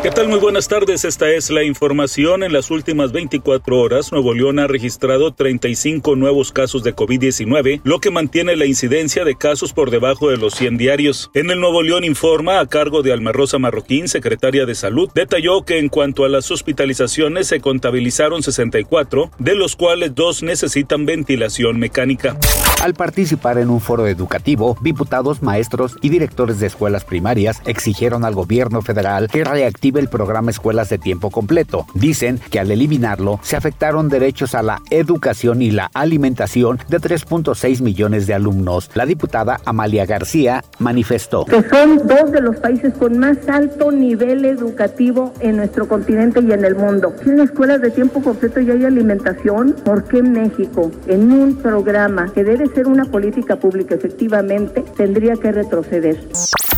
¿Qué tal? Muy buenas tardes. Esta es la información. En las últimas 24 horas, Nuevo León ha registrado 35 nuevos casos de COVID-19, lo que mantiene la incidencia de casos por debajo de los 100 diarios. En el Nuevo León Informa, a cargo de Alma Rosa Marroquín, secretaria de Salud, detalló que en cuanto a las hospitalizaciones se contabilizaron 64, de los cuales dos necesitan ventilación mecánica. Al participar en un foro educativo, diputados, maestros y directores de escuelas primarias exigieron al gobierno federal que reactive el programa Escuelas de Tiempo Completo. Dicen que al eliminarlo se afectaron derechos a la educación y la alimentación de 3.6 millones de alumnos. La diputada Amalia García manifestó. Que son dos de los países con más alto nivel educativo en nuestro continente y en el mundo. En escuelas de tiempo completo ya hay alimentación. ¿Por qué México, en un programa que debe ser una política pública efectivamente, tendría que retroceder?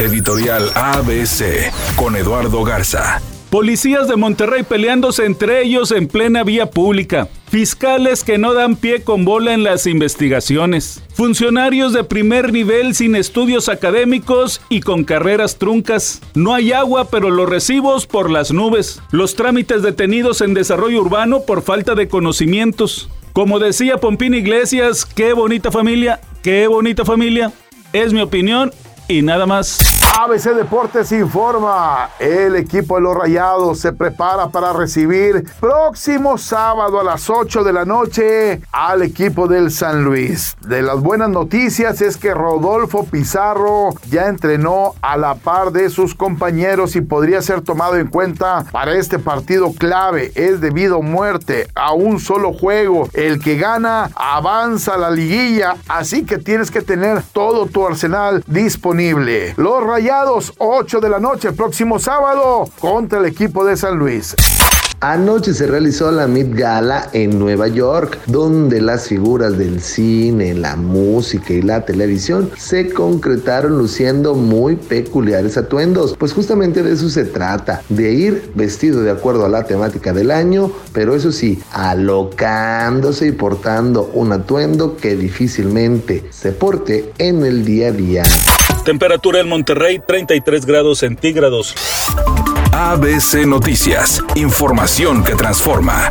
Editorial ABC con Eduardo Garza. Policías de Monterrey peleándose entre ellos en plena vía pública. Fiscales que no dan pie con bola en las investigaciones. Funcionarios de primer nivel sin estudios académicos y con carreras truncas. No hay agua, pero los recibos por las nubes. Los trámites detenidos en desarrollo urbano por falta de conocimientos. Como decía Pompín Iglesias, qué bonita familia, qué bonita familia. Es mi opinión y nada más. ABC Deportes informa, el equipo de los Rayados se prepara para recibir próximo sábado a las 8 de la noche al equipo del San Luis. De las buenas noticias es que Rodolfo Pizarro ya entrenó a la par de sus compañeros y podría ser tomado en cuenta para este partido clave. Es debido a muerte a un solo juego. El que gana avanza la liguilla, así que tienes que tener todo tu arsenal disponible. Los Rayados 8 de la noche, próximo sábado, contra el equipo de San Luis. Anoche se realizó la Met Gala en Nueva York, donde las figuras del cine, la música y la televisión se concretaron luciendo muy peculiares atuendos. Pues justamente de eso se trata, de ir vestido de acuerdo a la temática del año, pero eso sí, alocándose y portando un atuendo que difícilmente se porte en el día a día. Temperatura en Monterrey 33 grados centígrados. ABC Noticias, información que transforma.